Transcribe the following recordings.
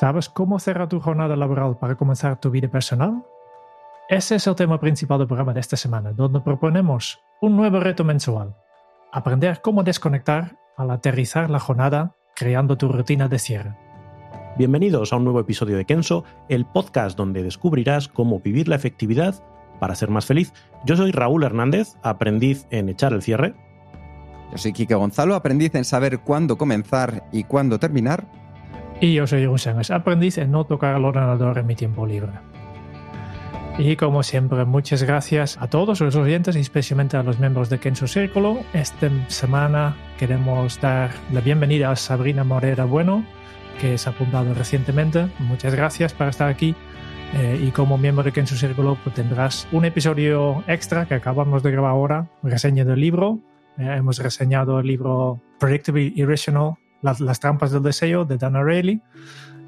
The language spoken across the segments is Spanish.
¿Sabes cómo cerrar tu jornada laboral para comenzar tu vida personal? Ese es el tema principal del programa de esta semana, donde proponemos un nuevo reto mensual. Aprender cómo desconectar al aterrizar la jornada creando tu rutina de cierre. Bienvenidos a un nuevo episodio de Kenso, el podcast donde descubrirás cómo vivir la efectividad para ser más feliz. Yo soy Raúl Hernández, aprendiz en echar el cierre. Yo soy Quique Gonzalo, aprendiz en saber cuándo comenzar y cuándo terminar. Y yo soy Sánchez, aprendiz en no tocar el ordenador en mi tiempo libre. Y como siempre, muchas gracias a todos los oyentes y especialmente a los miembros de Kenzo Círculo. Esta semana queremos dar la bienvenida a Sabrina Morera Bueno, que se ha apuntado recientemente. Muchas gracias por estar aquí. Eh, y como miembro de Kenzo Círculo pues tendrás un episodio extra que acabamos de grabar ahora, reseña del libro. Eh, hemos reseñado el libro Predictable Irrational las, trampas del deseo de Dana Reilly.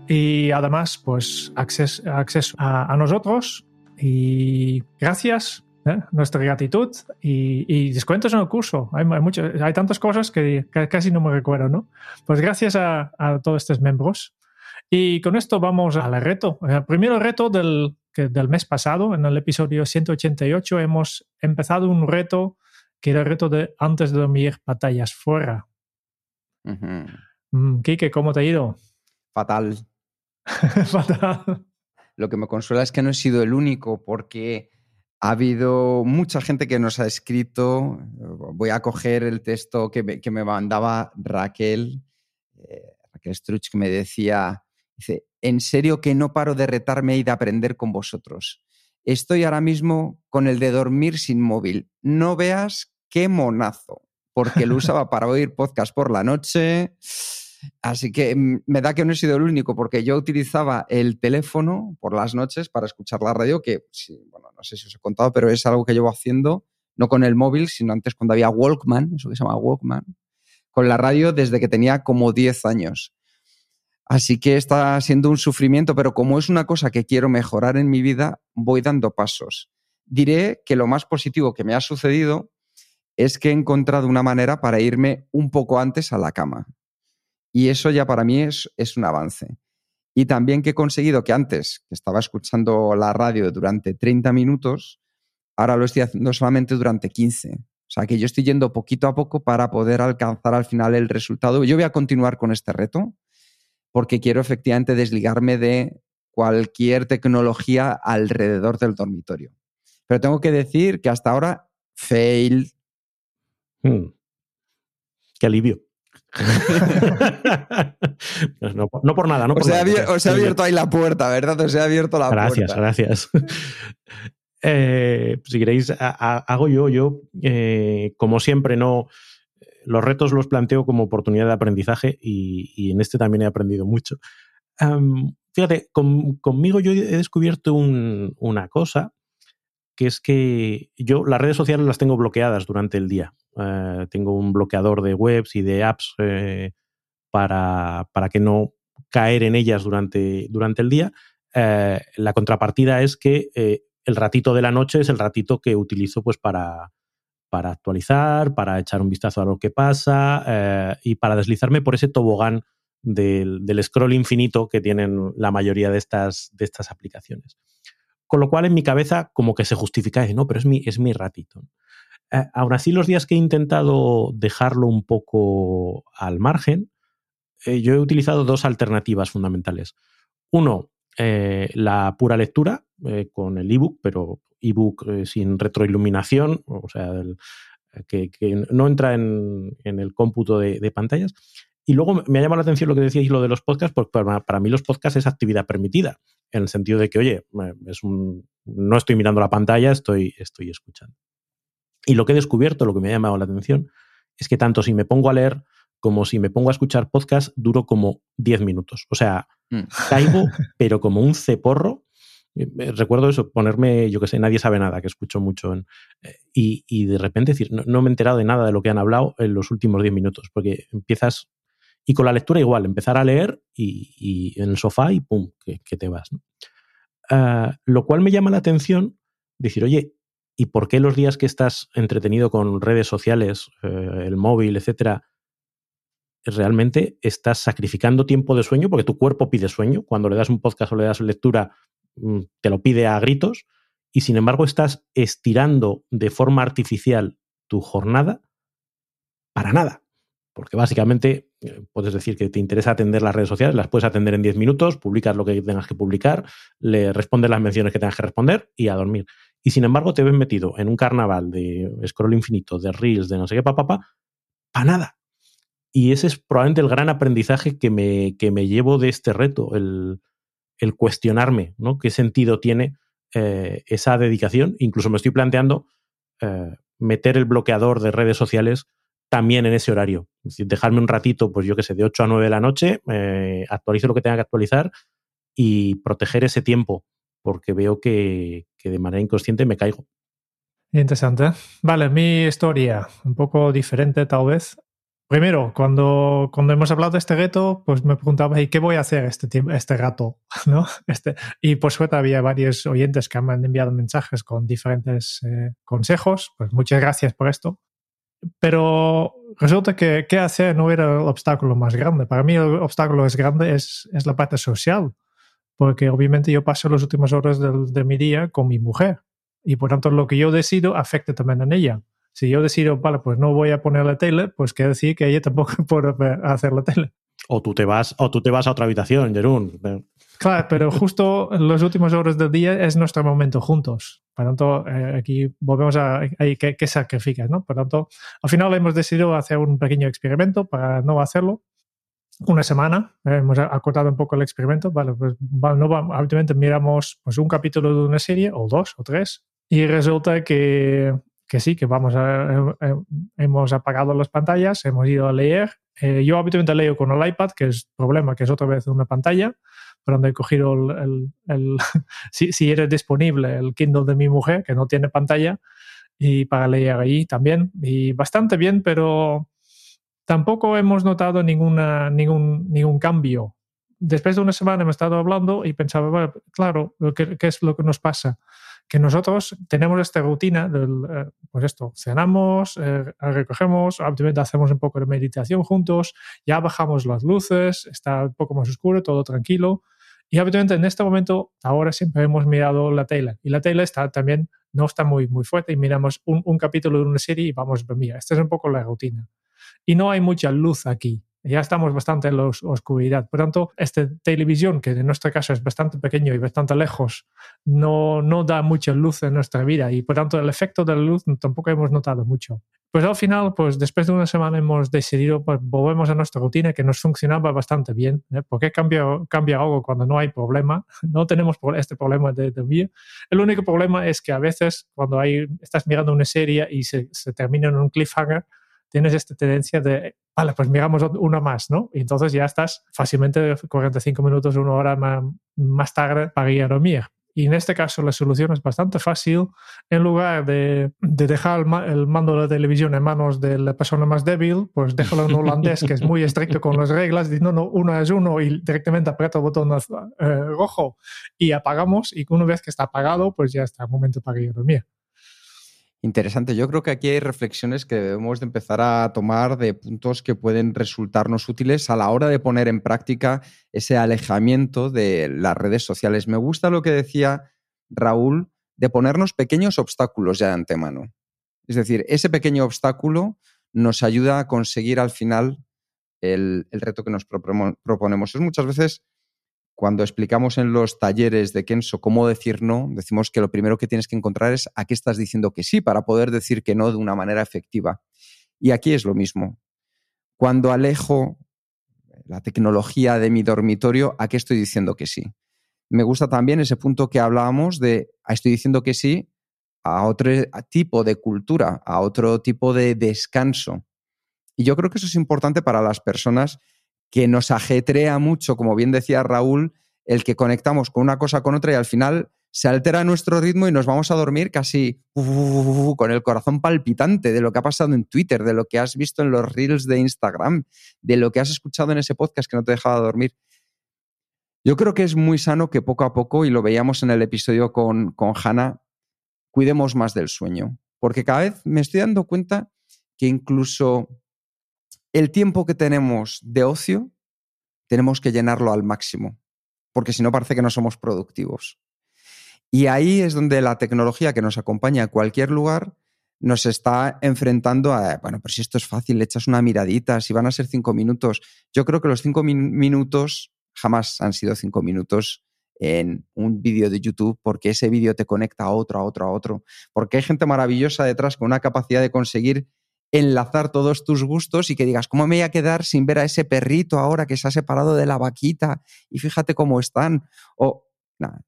Y además, pues, acceso, acceso a, nosotros y gracias, ¿eh? nuestra gratitud y, y, descuentos en el curso. Hay, hay, hay tantas cosas que, que, casi no me recuerdo, ¿no? Pues gracias a, todos estos miembros. Y con esto vamos al reto. El primer reto del, del mes pasado, en el episodio 188, hemos empezado un reto que era el reto de antes de dormir batallas fuera. Uh -huh. ¿cómo te ha ido? Fatal. Fatal. Lo que me consuela es que no he sido el único porque ha habido mucha gente que nos ha escrito. Voy a coger el texto que me, que me mandaba Raquel, eh, Raquel Struch, que me decía, dice, en serio que no paro de retarme y de aprender con vosotros. Estoy ahora mismo con el de dormir sin móvil. No veas qué monazo, porque lo usaba para oír podcast por la noche. Así que mm, me da que no he sido el único, porque yo utilizaba el teléfono por las noches para escuchar la radio, que, bueno, no sé si os he contado, pero es algo que llevo haciendo, no con el móvil, sino antes cuando había Walkman, eso que se llama Walkman, con la radio desde que tenía como 10 años. Así que está siendo un sufrimiento, pero como es una cosa que quiero mejorar en mi vida, voy dando pasos. Diré que lo más positivo que me ha sucedido es que he encontrado una manera para irme un poco antes a la cama. Y eso ya para mí es, es, un avance. Y también que he conseguido que antes, que estaba escuchando la radio durante 30 minutos, ahora lo estoy haciendo solamente durante 15. O sea que yo estoy yendo poquito a poco para poder alcanzar al final el resultado. Yo voy a continuar con este reto porque quiero efectivamente desligarme de cualquier tecnología alrededor del dormitorio. Pero tengo que decir que hasta ahora, fail. Hmm. Qué alivio. no, no, por nada, no por os, he nada. Abierto, os he abierto ahí la puerta, ¿verdad? Os he abierto la gracias, puerta. Gracias, gracias. Eh, si queréis, a, a, hago yo, yo, eh, como siempre, no. Los retos los planteo como oportunidad de aprendizaje y, y en este también he aprendido mucho. Um, fíjate, con, conmigo yo he descubierto un, una cosa, es que yo las redes sociales las tengo bloqueadas durante el día. Uh, tengo un bloqueador de webs y de apps eh, para, para, que no caer en ellas durante, durante el día. Eh, la contrapartida es que eh, el ratito de la noche es el ratito que utilizo pues para, para actualizar, para echar un vistazo a lo que pasa eh, y para deslizarme por ese tobogán del, del, scroll infinito que tienen la mayoría de estas, de estas aplicaciones. Con lo cual en mi cabeza como que se justifica, no, pero es mi, es mi ratito. Eh, aún así, los días que he intentado dejarlo un poco al margen, eh, yo he utilizado dos alternativas fundamentales. Uno, eh, la pura lectura eh, con el ebook, pero ebook sin retroiluminación, o sea, que, no entra en, en el cómputo de, pantallas. Y luego me ha llamado la atención lo que decíais, lo de los podcasts, porque para, para, mí los podcasts es actividad permitida, en el sentido de que, oye, es un, no estoy mirando la pantalla, estoy, estoy escuchando. Y lo que he descubierto, lo que me ha llamado la atención, es que tanto si me pongo a leer como si me pongo a escuchar podcast, duro como 10 minutos. O sea, mm. caigo, pero como un ceporro. Eh, recuerdo eso, ponerme, yo que sé, nadie sabe nada, que escucho mucho. En, eh, y, de repente decir, no, me he enterado de nada de lo que han hablado en los últimos 10 minutos, porque empiezas. Y con la lectura igual, empezar a leer y, en el sofá y pum, que, te vas. Ah, lo cual me llama la atención decir, oye, ¿y por qué los días que estás entretenido con redes sociales, eh, el móvil, etcétera, realmente estás sacrificando tiempo de sueño porque tu cuerpo pide sueño. Cuando le das un podcast o le das lectura, mm, te lo pide a gritos. Y sin embargo, estás estirando de forma artificial tu jornada para nada. Porque básicamente eh, puedes decir que te interesa atender las redes sociales, las puedes atender en 10 minutos, publicas lo que tengas que publicar, le respondes las menciones que tengas que responder y a dormir. Y sin embargo, te ves metido en un carnaval de scroll infinito, de reels, de no sé qué, papá, pa, para nada. Y ese es probablemente el gran aprendizaje que me, que me llevo de este reto, el, cuestionarme, ¿no? ¿Qué sentido tiene eh, esa dedicación? Incluso me estoy planteando eh, meter el bloqueador de redes sociales también en ese horario. Es decir, dejarme un ratito, pues yo qué sé, de 8 a 9 de la noche, eh, actualizo lo que tenga que actualizar y proteger ese tiempo, porque veo que, de manera inconsciente me caigo. Interesante. Vale, mi historia, un poco diferente tal vez. Primero, cuando, cuando hemos hablado de este reto, pues me preguntaba, ¿y qué voy a hacer este, este rato? ¿No? Este, y por suerte había varios oyentes que me han enviado mensajes con diferentes eh, consejos. Pues muchas gracias por esto. Pero resulta que qué hacer no era el obstáculo más grande. Para mí el obstáculo es grande es, es la parte social. Porque obviamente yo paso las últimas horas de, de mi día con mi mujer. Y por tanto lo que yo decido afecta también en ella si yo decido, vale, pues no voy a poner la tele, pues quiere decir que ella tampoco puede hacer la tele. O tú te vas, o tú te vas a otra habitación, Jerún. Claro, pero justo en las últimas horas del día es nuestro momento juntos. Por tanto, eh, aquí volvemos a ahí, ¿qué, qué sacrificas, ¿no? Por tanto, al final hemos decidido hacer un pequeño experimento para no hacerlo. Una semana, eh, hemos acortado un poco el experimento. Vale, pues no, habitualmente miramos pues, un capítulo de una serie, o dos, o tres, y resulta que que sí, que vamos a, hemos apagado las pantallas, hemos ido a leer. Eh, yo habitualmente leo con el iPad, que es problema, que es otra vez una pantalla, pero donde he cogido el, el, si, si eres disponible, el Kindle de mi mujer, que no tiene pantalla, y para leer ahí también. Y bastante bien, pero tampoco hemos notado ninguna, ningún, ningún cambio. Después de una semana hemos estado hablando y pensaba, bueno, claro, ¿qué, ¿qué es lo que nos pasa? Que nosotros tenemos esta rutina del, eh, pues esto, cenamos, eh, recogemos, hacemos un poco de meditación juntos, ya bajamos las luces, está un poco más oscuro, todo tranquilo. Y obviamente en este momento, ahora siempre hemos mirado la tele. Y la tele está también, no está muy, muy fuerte y miramos un, un capítulo de una serie y vamos a dormir. Esta es un poco la rutina. Y no hay mucha luz aquí ya estamos bastante en la oscuridad. Por tanto, esta televisión, que en nuestro caso es bastante pequeño y bastante lejos, no, no da mucha luz en nuestra vida y por tanto el efecto de la luz tampoco hemos notado mucho. Pues al final, pues después de una semana hemos decidido, pues volvemos a nuestra rutina que nos funcionaba bastante bien. ¿eh? ¿Por qué cambia, cambia algo cuando no hay problema? No tenemos este problema de dormir. El único problema es que a veces cuando hay, estás mirando una serie y se, se termina en un cliffhanger, tienes esta tendencia de, vale, pues miramos una más, ¿no? Y entonces ya estás fácilmente 45 minutos, una hora más, tarde para dormir. Y en este caso la solución es bastante fácil. En lugar de, dejar el, mando de la televisión en manos de la persona más débil, pues déjalo en holandés, que es muy estricto con las reglas. Dice, no, no, uno es uno y directamente aprieta el botón eh, rojo y apagamos. Y una vez que está apagado, pues ya está el momento para dormir. Interesante. Yo creo que aquí hay reflexiones que debemos de empezar a tomar de puntos que pueden resultarnos útiles a la hora de poner en práctica ese alejamiento de las redes sociales. Me gusta lo que decía Raúl de ponernos pequeños obstáculos ya de antemano. Es decir, ese pequeño obstáculo nos ayuda a conseguir al final el, reto que nos proponemos. Es muchas veces cuando explicamos en los talleres de Kenso cómo decir no, decimos que lo primero que tienes que encontrar es a qué estás diciendo que sí para poder decir que no de una manera efectiva. Y aquí es lo mismo. Cuando alejo la tecnología de mi dormitorio, ¿a qué estoy diciendo que sí? Me gusta también ese punto que hablábamos de ah, estoy diciendo que sí a otro tipo de cultura, a otro tipo de descanso. Y yo creo que eso es importante para las personas que nos ajetrea mucho, como bien decía Raúl, el que conectamos con una cosa con otra y al final se altera nuestro ritmo y nos vamos a dormir casi con el corazón palpitante de lo que ha pasado en Twitter, de lo que has visto en los reels de Instagram, de lo que has escuchado en ese podcast que no te dejaba dormir. Yo creo que es muy sano que poco a poco, y lo veíamos en el episodio con, con Hannah, cuidemos más del sueño. Porque cada vez me estoy dando cuenta que incluso el tiempo que tenemos de ocio, tenemos que llenarlo al máximo. Porque si no, parece que no somos productivos. Y ahí es donde la tecnología que nos acompaña a cualquier lugar nos está enfrentando a, bueno, pero si esto es fácil, le echas una miradita, si van a ser cinco minutos. Yo creo que los cinco minutos jamás han sido cinco minutos en un vídeo de YouTube porque ese vídeo te conecta a otro, a otro, a otro. Porque hay gente maravillosa detrás con una capacidad de conseguir enlazar todos tus gustos y que digas, ¿cómo me voy a quedar sin ver a ese perrito ahora que se ha separado de la vaquita? Y fíjate cómo están. O, nada,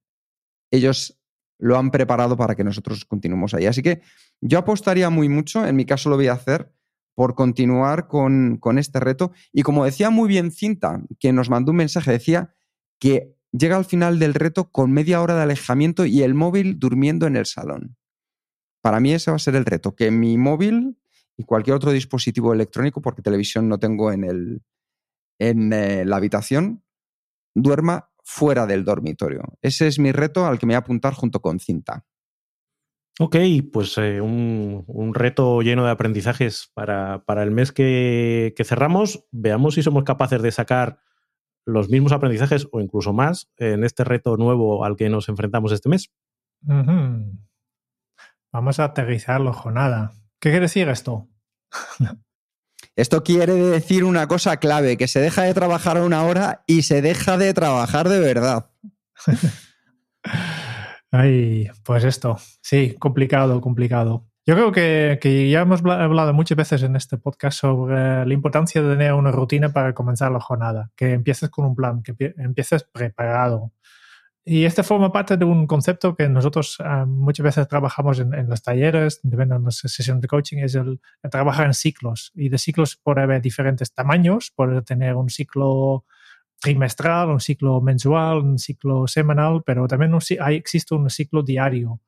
ellos lo han preparado para que nosotros continuemos ahí. Así que yo apostaría muy mucho, en mi caso lo voy a hacer, por continuar con, con este reto. Y como decía muy bien Cinta, que nos mandó un mensaje, decía que llega al final del reto con media hora de alejamiento y el móvil durmiendo en el salón. Para mí ese va a ser el reto, que mi móvil y cualquier otro dispositivo electrónico, porque televisión no tengo en, el, en eh, la habitación, duerma fuera del dormitorio. Ese es mi reto al que me voy a apuntar junto con cinta. Ok, pues eh, un, reto lleno de aprendizajes para, el mes que, cerramos. Veamos si somos capaces de sacar los mismos aprendizajes o incluso más en este reto nuevo al que nos enfrentamos este mes. Vamos a aterrizarlo, Jonada. ¿Qué quiere decir esto? Esto quiere decir una cosa clave, que se deja de trabajar una hora y se deja de trabajar de verdad. Ay, pues esto, sí, complicado, complicado. Yo creo que, ya hemos hablado muchas veces en este podcast sobre la importancia de tener una rutina para comenzar la jornada, que empieces con un plan, que empieces preparado, y este forma parte de un concepto que nosotros ah, muchas veces trabajamos en, los talleres, depende de las sesiones de coaching, es el, trabajar en ciclos. Y de ciclos puede haber diferentes tamaños, puede tener un ciclo trimestral, un ciclo mensual, un ciclo semanal, pero también hay, existe un ciclo diario,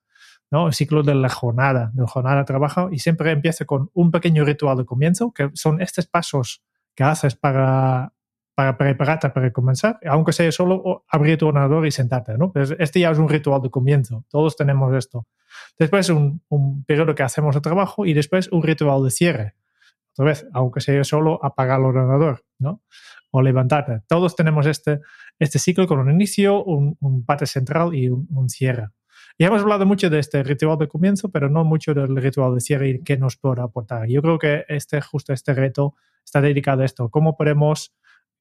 ¿no? El ciclo de la jornada, de la jornada de trabajo, y siempre empieza con un pequeño ritual de comienzo, que son estos pasos que haces para para prepararte para comenzar, aunque sea solo abrir tu ordenador y sentarte, ¿no? Pues este ya es un ritual de comienzo, todos tenemos esto. Después un, un periodo que hacemos de trabajo y después un ritual de cierre. Otra vez, aunque sea solo apagar el ordenador, ¿no? O levantarte. Todos tenemos este, este ciclo con un inicio, un, un parte central y un, cierre. Y hemos hablado mucho de este ritual de comienzo, pero no mucho del ritual de cierre y qué nos puede aportar. Yo creo que este, justo este reto está dedicado a esto. ¿Cómo podemos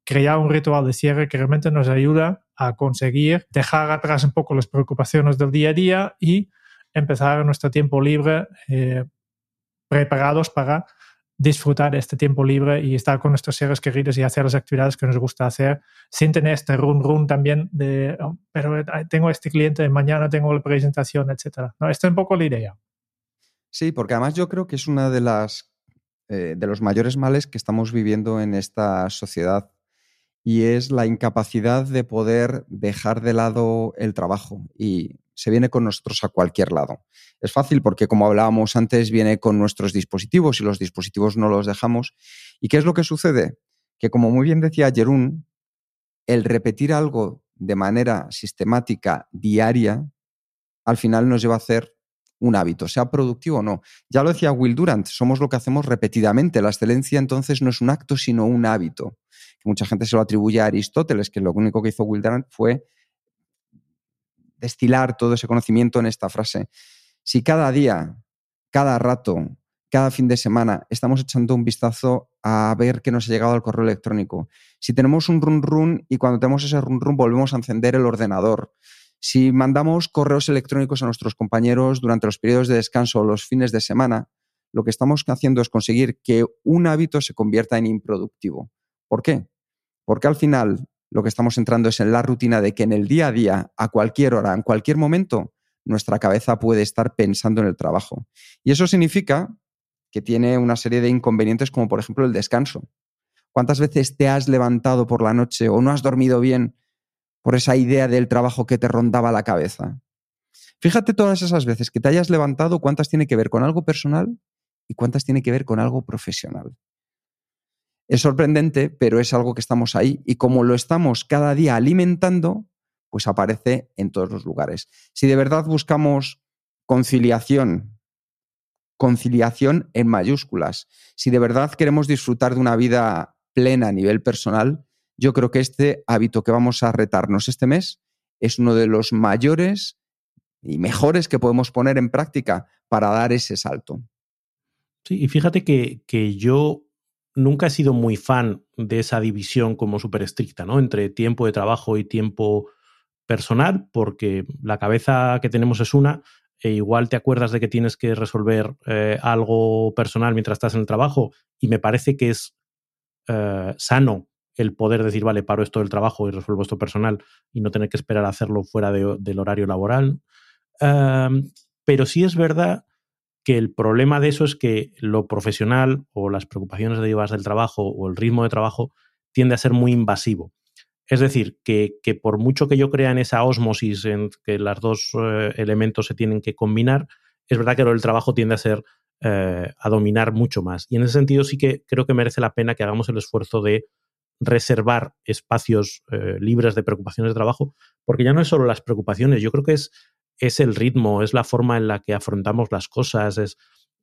crear un ritual de cierre que realmente nos ayuda a conseguir dejar atrás un poco las preocupaciones del día a día y empezar nuestro tiempo libre eh, preparados para disfrutar este tiempo libre y estar con nuestros seres queridos y hacer las actividades que nos gusta hacer sin tener este run run también de oh, pero eh, tengo este cliente mañana tengo la presentación etcétera no esta es un poco la idea. Sí porque además yo creo que es una de las eh, de los mayores males que estamos viviendo en esta sociedad y es la incapacidad de poder dejar de lado el trabajo y se viene con nosotros a cualquier lado. Es fácil porque, como hablábamos antes, viene con nuestros dispositivos y los dispositivos no los dejamos. ¿Y qué es lo que sucede? Que, como muy bien decía Jerún, el repetir algo de manera sistemática, diaria, al final nos lleva a hacer un hábito, sea productivo o no. Ya lo decía Will Durant, somos lo que hacemos repetidamente. La excelencia entonces no es un acto, sino un hábito. Mucha gente se lo atribuye a Aristóteles, que lo único que hizo Will Durant fue destilar todo ese conocimiento en esta frase. Si cada día, cada rato, cada fin de semana estamos echando un vistazo a ver qué nos ha llegado al correo electrónico, si tenemos un run run y cuando tenemos ese run run volvemos a encender el ordenador, si mandamos correos electrónicos a nuestros compañeros durante los periodos de descanso o los fines de semana, lo que estamos haciendo es conseguir que un hábito se convierta en improductivo. ¿Por qué? Porque al final lo que estamos entrando es en la rutina de que en el día a día, a cualquier hora, en cualquier momento, nuestra cabeza puede estar pensando en el trabajo. Y eso significa que tiene una serie de inconvenientes como por ejemplo el descanso. ¿Cuántas veces te has levantado por la noche o no has dormido bien por esa idea del trabajo que te rondaba la cabeza? Fíjate todas esas veces que te hayas levantado, cuántas tiene que ver con algo personal y cuántas tiene que ver con algo profesional. Es sorprendente, pero es algo que estamos ahí y como lo estamos cada día alimentando, pues aparece en todos los lugares. Si de verdad buscamos conciliación, conciliación en mayúsculas, si de verdad queremos disfrutar de una vida plena a nivel personal, yo creo que este hábito que vamos a retarnos este mes es uno de los mayores y mejores que podemos poner en práctica para dar ese salto. Sí, y fíjate que, que yo nunca he sido muy fan de esa división como súper estricta, ¿no? Entre tiempo de trabajo y tiempo personal, porque la cabeza que tenemos es una, e igual te acuerdas de que tienes que resolver eh, algo personal mientras estás en el trabajo, y me parece que es eh, sano el poder decir, vale, paro esto del trabajo y resuelvo esto personal y no tener que esperar a hacerlo fuera del horario laboral. pero sí es verdad que el problema de eso es que lo profesional o las preocupaciones derivadas del trabajo o el ritmo de trabajo tiende a ser muy invasivo. Es decir, que, por mucho que yo crea en esa osmosis en que los dos eh, elementos se tienen que combinar, es verdad que el trabajo tiende a ser eh, a dominar mucho más. Y en ese sentido sí que creo que merece la pena que hagamos el esfuerzo de reservar espacios eh, libres de preocupaciones de trabajo, porque ya no es solo las preocupaciones, yo creo que es es el ritmo, es la forma en la que afrontamos las cosas. Es,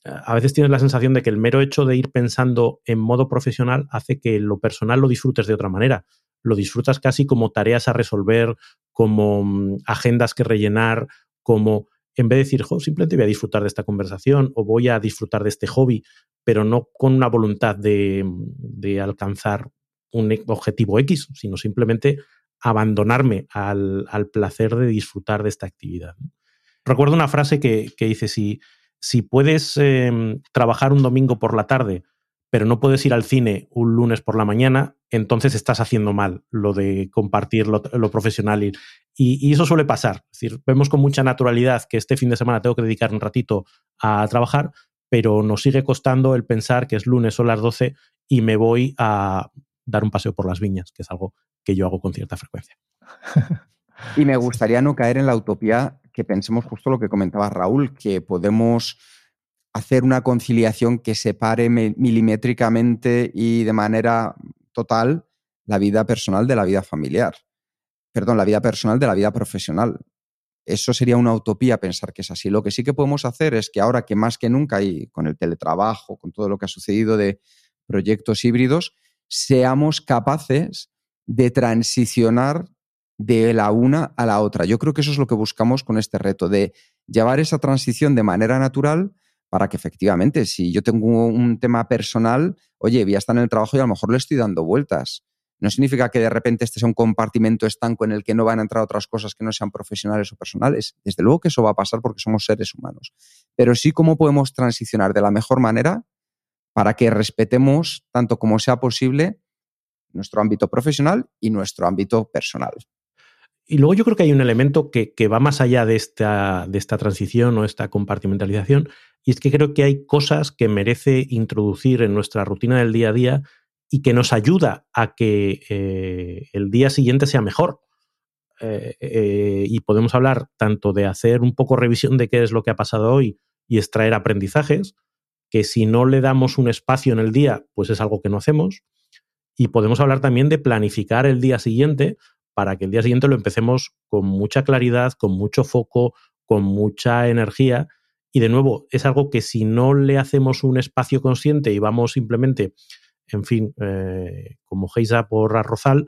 a veces tienes la sensación de que el mero hecho de ir pensando en modo profesional hace que lo personal lo disfrutes de otra manera. Lo disfrutas casi como tareas a resolver, como mm, agendas que rellenar, como en vez de decir, simplemente voy a disfrutar de esta conversación o voy a disfrutar de este hobby, pero no con una voluntad de, de alcanzar un objetivo X, sino simplemente abandonarme al, placer de disfrutar de esta actividad. Recuerdo una frase que, dice, si, si puedes em, trabajar un domingo por la tarde, pero no puedes ir al cine un lunes por la mañana, entonces estás haciendo mal lo de compartir lo, profesional. Y, y, eso suele pasar. Es decir, vemos con mucha naturalidad que este fin de semana tengo que dedicar un ratito a trabajar, pero nos sigue costando el pensar que es lunes o las 12 y me voy a dar un paseo por las viñas, que es algo que yo hago con cierta frecuencia. y me gustaría no caer en la utopía que pensemos justo lo que comentaba Raúl, que podemos hacer una conciliación que separe milimétricamente y de manera total la vida personal de la vida familiar. Perdón, la vida personal de la vida profesional. Eso sería una utopía pensar que es así. Lo que sí que podemos hacer es que ahora que más que nunca y con el teletrabajo, con todo lo que ha sucedido de proyectos híbridos, seamos capaces de transicionar de la una a la otra. Yo creo que eso es lo que buscamos con este reto, de llevar esa transición de manera natural para que efectivamente, si yo tengo un tema personal, oye, voy a en el trabajo y a lo mejor le estoy dando vueltas. No significa que de repente este sea un compartimento estanco en el que no van a entrar otras cosas que no sean profesionales o personales. Desde luego que eso va a pasar porque somos seres humanos. Pero sí cómo podemos transicionar de la mejor manera para que respetemos tanto como sea posible nuestro ámbito profesional y nuestro ámbito personal. Y luego yo creo que hay un elemento que, va más allá de esta, de esta transición o esta compartimentalización, y es que creo que hay cosas que merece introducir en nuestra rutina del día a día y que nos ayuda a que eh, el día siguiente sea mejor. Eh, eh, y podemos hablar tanto de hacer un poco revisión de qué es lo que ha pasado hoy y extraer aprendizajes, que si no le damos un espacio en el día, pues es algo que no hacemos. Y podemos hablar también de planificar el día siguiente para que el día siguiente lo empecemos con mucha claridad, con mucho foco, con mucha energía. Y de nuevo, es algo que si no le hacemos un espacio consciente y vamos simplemente, en fin, eh, como Geisa por arrozal,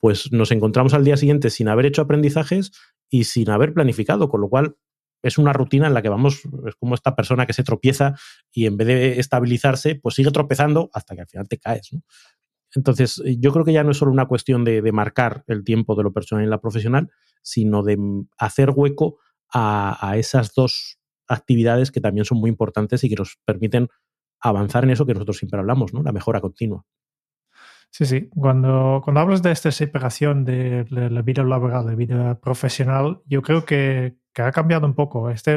pues nos encontramos al día siguiente sin haber hecho aprendizajes y sin haber planificado, con lo cual es una rutina en la que vamos, es como esta persona que se tropieza y en vez de estabilizarse, pues sigue tropezando hasta que al final te caes. Entonces, yo creo que ya no es solo una cuestión de, marcar el tiempo de lo personal y la profesional, sino de hacer hueco a, esas dos actividades que también son muy importantes y que nos permiten avanzar en eso que nosotros siempre hablamos, ¿no? La mejora continua. Sí, sí. Cuando, hablas de esta separación de la vida laboral, la vida profesional, yo creo que que ha cambiado un poco. Este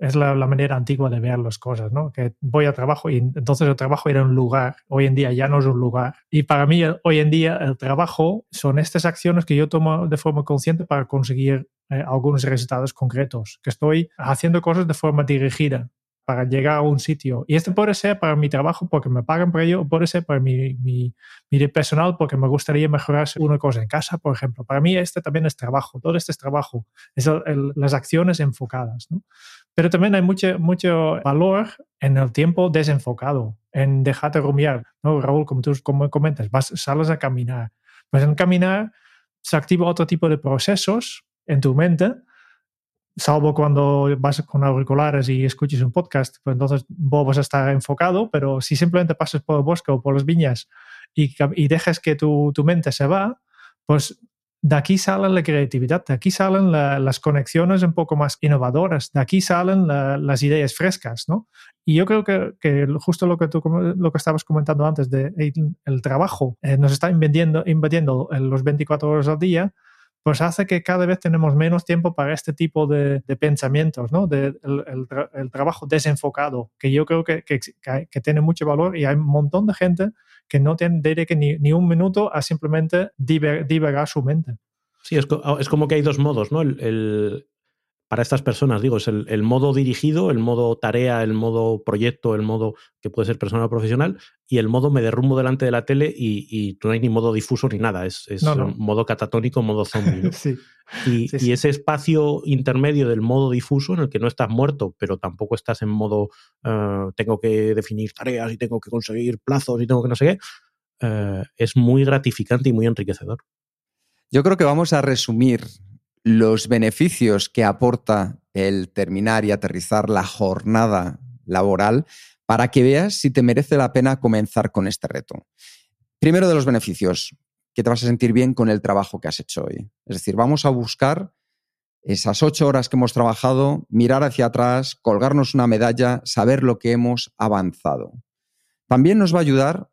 es la, manera antigua de ver las cosas, ¿no? Que voy a trabajo y entonces el trabajo era un lugar. Hoy en día ya no es un lugar. Y para mí, hoy en día, el trabajo son estas acciones que yo tomo de forma consciente para conseguir eh, algunos resultados concretos. Que estoy haciendo cosas de forma dirigida para llegar a un sitio. Y esto puede ser para mi trabajo porque me pagan por ello, puede ser para mi, mi, mi, personal porque me gustaría mejorar una cosa en casa, por ejemplo. Para mí este también es trabajo, todo este es trabajo, es las acciones enfocadas. ¿no? Pero también hay mucho, mucho valor en el tiempo desenfocado, en dejarte rumiar. ¿no? Raúl, como tú como comentas, vas, sales a caminar. Pues en caminar se activa otro tipo de procesos en tu mente salvo cuando vas con auriculares y escuches un podcast, pues entonces vos vas a estar enfocado, pero si simplemente pasas por el bosque o por las viñas y, y dejas que tu, tu, mente se va, pues de aquí salen la creatividad, de aquí salen las conexiones un poco más innovadoras, de aquí salen las ideas frescas, ¿no? Y yo creo que, que, justo lo que tú lo que estabas comentando antes de el, trabajo eh, nos está invadiendo, invadiendo los 24 horas al día, pues hace que cada vez tenemos menos tiempo para este tipo de, pensamientos, ¿no? De, el, trabajo desenfocado, que yo creo que, que, que, tiene mucho valor y hay un montón de gente que no tiene que ni, ni, un minuto a simplemente divagar su mente. Sí, es, es, como que hay dos modos, ¿no? el, para estas personas, digo, es el, modo dirigido, el modo tarea, el modo proyecto, el modo que puede ser personal o profesional, y el modo me derrumbo delante de la tele y, no hay ni modo difuso ni nada, es, modo catatónico, modo zombie. y, ese espacio intermedio del modo difuso en el que no estás muerto, pero tampoco estás en modo eh, tengo que definir tareas y tengo que conseguir plazos y tengo que no sé qué, eh, es muy gratificante y muy enriquecedor. Yo creo que vamos a resumir los beneficios que aporta el terminar y aterrizar la jornada laboral para que veas si te merece la pena comenzar con este reto. Primero de los beneficios, que te vas a sentir bien con el trabajo que has hecho hoy. Es decir, vamos a buscar esas ocho horas que hemos trabajado, mirar hacia atrás, colgarnos una medalla, saber lo que hemos avanzado. También nos va a ayudar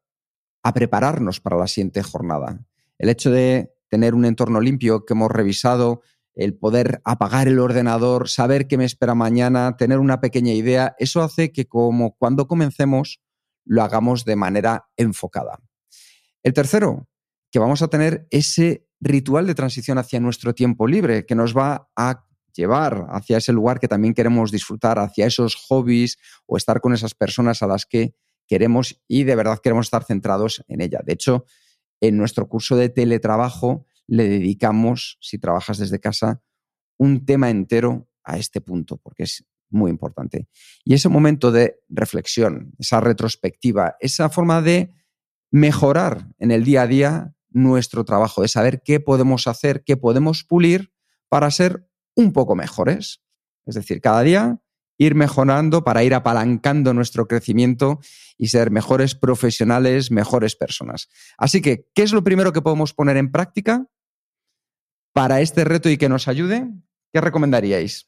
a prepararnos para la siguiente jornada. El hecho de tener un entorno limpio que hemos revisado, el poder apagar el ordenador, saber qué me espera mañana, tener una pequeña idea, eso hace que como cuando comencemos lo hagamos de manera enfocada. El tercero, que vamos a tener ese ritual de transición hacia nuestro tiempo libre, que nos va a llevar hacia ese lugar que también queremos disfrutar, hacia esos hobbies o estar con esas personas a las que queremos y de verdad queremos estar centrados en ella. De hecho, en nuestro curso de teletrabajo le dedicamos, si trabajas desde casa, un tema entero a este punto, porque es muy importante. Y ese momento de reflexión, esa retrospectiva, esa forma de mejorar en el día a día nuestro trabajo, de saber qué podemos hacer, qué podemos pulir para ser un poco mejores. Es decir, cada día ir mejorando para ir apalancando nuestro crecimiento y ser mejores profesionales, mejores personas. Así que, ¿qué es lo primero que podemos poner en práctica? Para este reto y que nos ayude, ¿qué recomendaríais?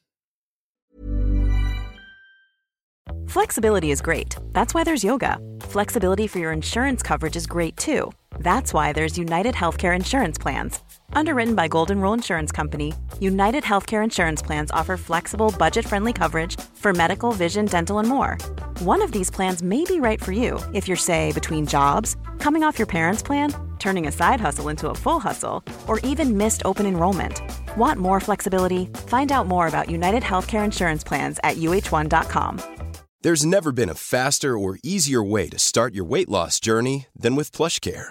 Flexibility is great. That's why there's yoga. Flexibility for your insurance coverage is great too. That's why there's United Healthcare Insurance Plans. Underwritten by Golden Rule Insurance Company, United Healthcare Insurance Plans offer flexible, budget friendly coverage for medical, vision, dental, and more. One of these plans may be right for you if you're, say, between jobs, coming off your parents' plan, turning a side hustle into a full hustle, or even missed open enrollment. Want more flexibility? Find out more about United Healthcare Insurance Plans at uh1.com. There's never been a faster or easier way to start your weight loss journey than with PlushCare.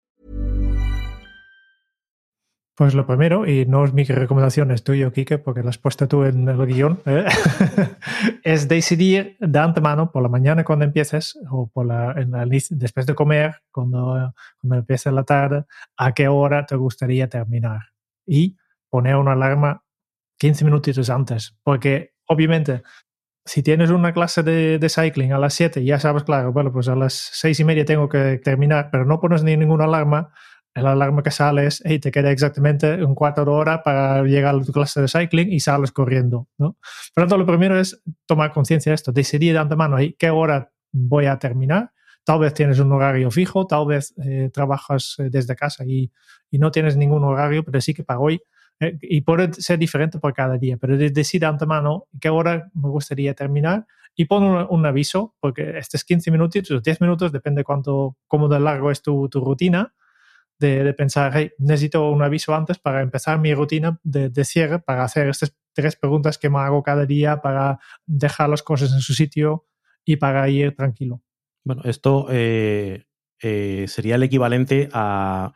Pues lo primero, y no es mi recomendación, es tuyo, Kike, porque lo has puesto tú en el guion, ¿eh? es decidir de antemano por la mañana cuando empieces o por la, en la, después de comer, cuando, cuando empiece la tarde, a qué hora te gustaría terminar. Y poner una alarma 15 minutitos antes, porque obviamente si tienes una clase de, de cycling a las 7 ya sabes, claro, bueno, pues a las seis y media tengo que terminar, pero no pones ni ninguna alarma, el alarma que sale es, hey, te queda exactamente un cuarto de hora para llegar a tu clase de cycling y sales corriendo, ¿no? Por lo tanto, lo primero es tomar conciencia de esto, decidir de antemano, hey, ¿qué hora voy a terminar? Tal vez tienes un horario fijo, tal vez eh, trabajas eh, desde casa y, y, no tienes ningún horario, pero sí que para hoy, eh, y puede ser diferente por cada día, pero decide de antemano qué hora me gustaría terminar y pon un, un aviso, porque estos 15 minutos, 10 minutos, depende cuánto, cómo de largo es tu, tu rutina, de, pensar, hey, necesito un aviso antes para empezar mi rutina de, de, cierre, para hacer estas tres preguntas que me hago cada día, para dejar las cosas en su sitio y para ir tranquilo. Bueno, esto eh, eh, sería el equivalente a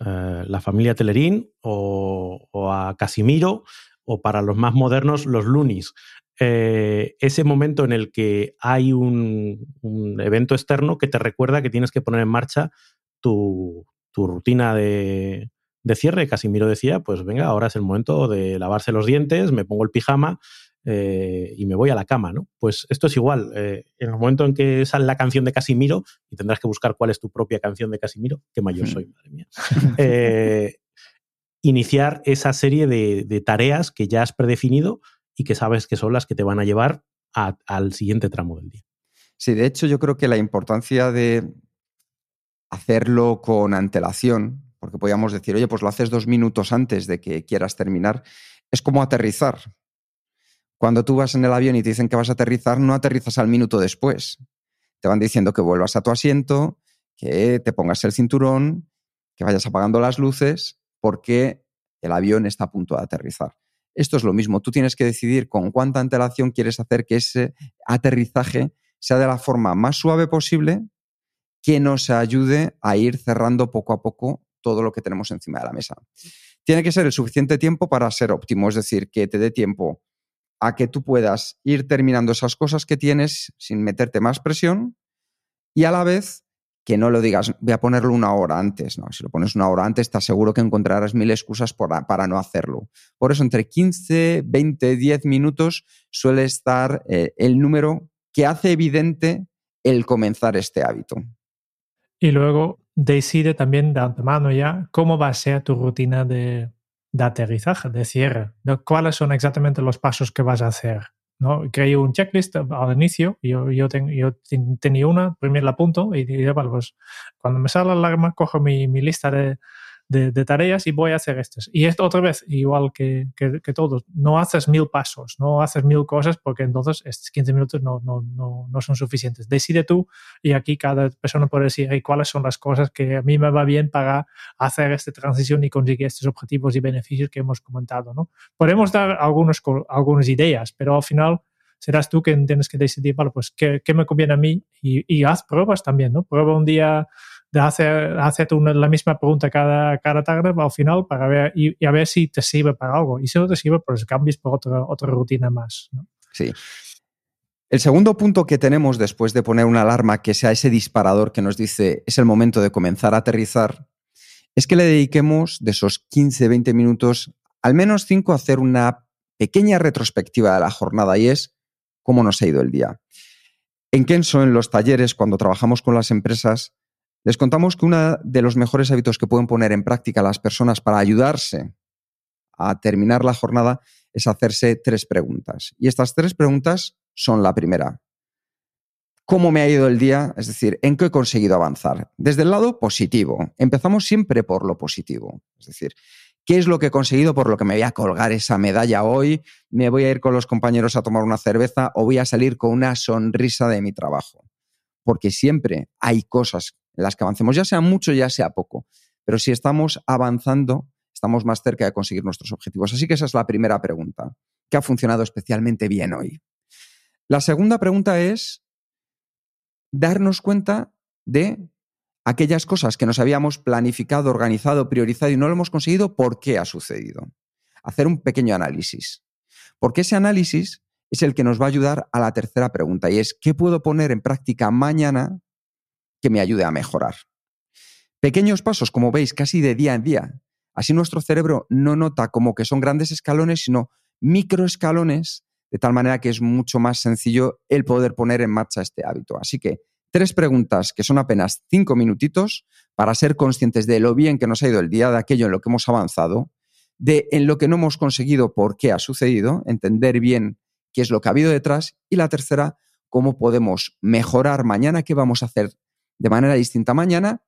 eh, la familia Telerín o, a Casimiro o para los más modernos los Lunis. Ese momento en el que hay un, evento externo que te recuerda que tienes que poner en marcha tu, tu rutina de, de, cierre. Casimiro decía, pues venga, ahora es el momento de lavarse los dientes, me pongo el pijama eh, y me voy a la cama, ¿no? Pues esto es igual. Eh, en el momento en que sale la canción de Casimiro, y tendrás que buscar cuál es tu propia canción de Casimiro, qué mayor soy, madre mía. Eh, iniciar esa serie de, de, tareas que ya has predefinido y que sabes que son las que te van a llevar a, al siguiente tramo del día. Sí, de hecho yo creo que la importancia de hacerlo con antelación, porque podríamos decir, oye, pues lo haces dos minutos antes de que quieras terminar, es como aterrizar. Cuando tú vas en el avión y te dicen que vas a aterrizar, no aterrizas al minuto después. Te van diciendo que vuelvas a tu asiento, que te pongas el cinturón, que vayas apagando las luces, porque el avión está a punto de aterrizar. Esto es lo mismo, tú tienes que decidir con cuánta antelación quieres hacer que ese aterrizaje sea de la forma más suave posible, que nos ayude a ir cerrando poco a poco todo lo que tenemos encima de la mesa. Tiene que ser el suficiente tiempo para ser óptimo, es decir, que te dé tiempo a que tú puedas ir terminando esas cosas que tienes sin meterte más presión y a la vez que no lo digas, voy a ponerlo una hora antes. No, si lo pones una hora antes, te aseguro que encontrarás mil excusas para, para no hacerlo. Por eso, entre 15, 20, 10 minutos suele estar eh, el número que hace evidente el comenzar este hábito. Y luego decide también de antemano ya cómo va a ser tu rutina de, de aterrizaje, de cierre, de cuáles son exactamente los pasos que vas a hacer. ¿no? Creé un checklist al inicio, yo, yo, ten, yo tenía una, primero la apunto y vale, pues cuando me sale la alarma cojo mi, mi lista de, de, de, tareas y voy a hacer estas. Y esto otra vez, igual que, que, que, todos, no haces mil pasos, no haces mil cosas porque entonces estos 15 minutos no, no, no, no son suficientes. Decide tú y aquí cada persona puede decir hey, cuáles son las cosas que a mí me va bien para hacer esta transición y conseguir estos objetivos y beneficios que hemos comentado. ¿no? Podemos dar algunos, algunas ideas, pero al final serás tú quien tienes que decidir, vale, pues qué, qué me conviene a mí y, y haz pruebas también, ¿no? Prueba un día de hacer, hacerte una, la misma pregunta cada, cada tarde al final para ver y, a ver si te sirve para algo. Y si no te sirve, pues cambies por otra, otra rutina más. Sí. El segundo punto que tenemos después de poner una alarma que sea ese disparador que nos dice es el momento de comenzar a aterrizar, es que le dediquemos de esos 15, 20 minutos, al menos 5 a hacer una pequeña retrospectiva de la jornada y es cómo nos ha ido el día. En Kenso, en los talleres, cuando trabajamos con las empresas, les contamos que uno de los mejores hábitos que pueden poner en práctica las personas para ayudarse a terminar la jornada es hacerse tres preguntas. Y estas tres preguntas son la primera. ¿Cómo me ha ido el día? Es decir, ¿en qué he conseguido avanzar? Desde el lado positivo. Empezamos siempre por lo positivo. Es decir, ¿qué es lo que he conseguido por lo que me voy a colgar esa medalla hoy? ¿Me voy a ir con los compañeros a tomar una cerveza o voy a salir con una sonrisa de mi trabajo? Porque siempre hay cosas en las que avancemos, ya sea mucho, ya sea poco. Pero si estamos avanzando, estamos más cerca de conseguir nuestros objetivos. Así que esa es la primera pregunta, que ha funcionado especialmente bien hoy. La segunda pregunta es darnos cuenta de aquellas cosas que nos habíamos planificado, organizado, priorizado y no lo hemos conseguido, ¿por qué ha sucedido? Hacer un pequeño análisis. Porque ese análisis es el que nos va a ayudar a la tercera pregunta y es, ¿qué puedo poner en práctica mañana que me ayude a mejorar. Pequeños pasos, como veis, casi de día en día. Así nuestro cerebro no nota como que son grandes escalones, sino microescalones de tal manera que es mucho más sencillo el poder poner en marcha este hábito. Así que tres preguntas que son apenas cinco minutitos para ser conscientes de lo bien que nos ha ido el día, de aquello en lo que hemos avanzado, de en lo que no hemos conseguido, por qué ha sucedido, entender bien qué es lo que ha habido detrás, y la tercera, cómo podemos mejorar mañana, qué vamos a hacer de manera distinta mañana,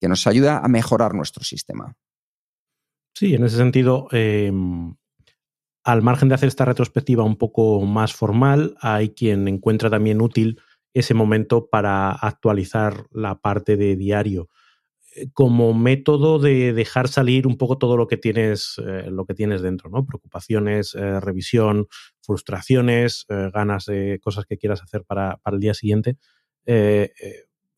que nos ayuda a mejorar nuestro sistema. Sí, en ese sentido, em, al margen de hacer esta retrospectiva un poco más formal, hay quien encuentra también útil ese momento para actualizar la parte de diario eh, como método de dejar salir un poco todo lo que tienes, eh, lo que tienes dentro, ¿no? Preocupaciones, eh, revisión, frustraciones, ganas de cosas que quieras hacer para, el día siguiente.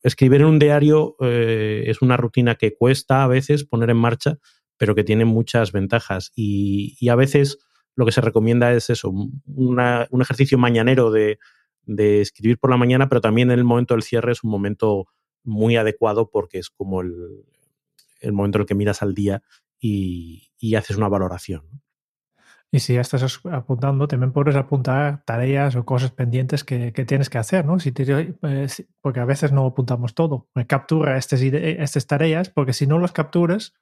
Escribir en un diario es una rutina que cuesta a veces poner en marcha, pero que tiene muchas ventajas. Y, a veces lo que se recomienda es eso, un ejercicio mañanero de, escribir por la mañana, pero también en el momento del cierre es un momento muy adecuado porque es como el, momento en el que miras al día y, haces una valoración. Y si ya estás apuntando, también puedes apuntar tareas o cosas pendientes que, tienes que hacer, ¿no? Si eh, porque a veces no apuntamos todo. Captura estas, estas tareas, porque si no las capturas,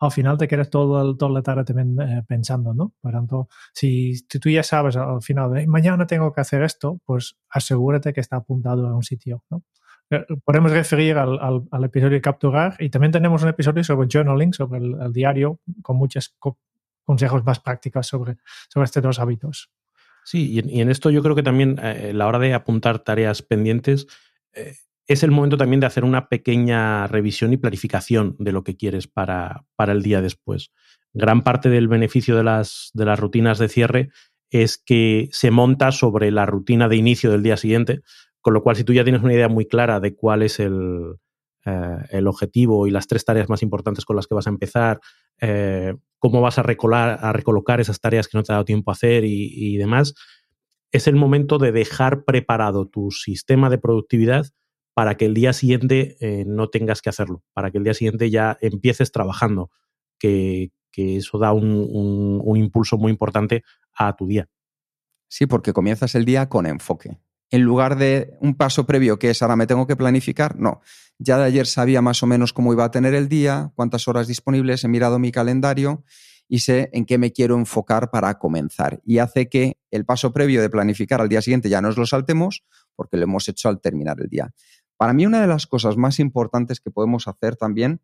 al final te quedas todo, toda la tarde también eh, pensando, ¿no? Por tanto, si, tú ya sabes al final, mañana tengo que hacer esto, pues asegúrate que está apuntado a un sitio, ¿no? Eh, podemos referir al, al, episodio de capturar y también tenemos un episodio sobre journaling, sobre el, diario, con muchos consejos más prácticos sobre, sobre estos dos hábitos. Sí, y en, esto yo creo que también eh, la hora de apuntar tareas pendientes eh, es el momento también de hacer una pequeña revisión y planificación de lo que quieres para, para el día después. Gran parte del beneficio de las, de las rutinas de cierre es que se monta sobre la rutina de inicio del día siguiente, con lo cual, si tú ya tienes una idea muy clara de cuál es el, eh, objetivo y las tres tareas más importantes con las que vas a empezar, eh, cómo vas a, a, recolocar esas tareas que no te ha dado tiempo a hacer y, demás, es el momento de dejar preparado tu sistema de productividad para que el día siguiente eh, no tengas que hacerlo, para que el día siguiente ya empieces trabajando, que, eso da un impulso muy importante a tu día. Sí, porque comienzas el día con enfoque en lugar de un paso previo que es ahora me tengo que planificar, no. Ya de ayer sabía más o menos cómo iba a tener el día, cuántas horas disponibles, he mirado mi calendario y sé en qué me quiero enfocar para comenzar. Y hace que el paso previo de planificar al día siguiente ya nos lo saltemos porque lo hemos hecho al terminar el día. Para mí una de las cosas más importantes que podemos hacer también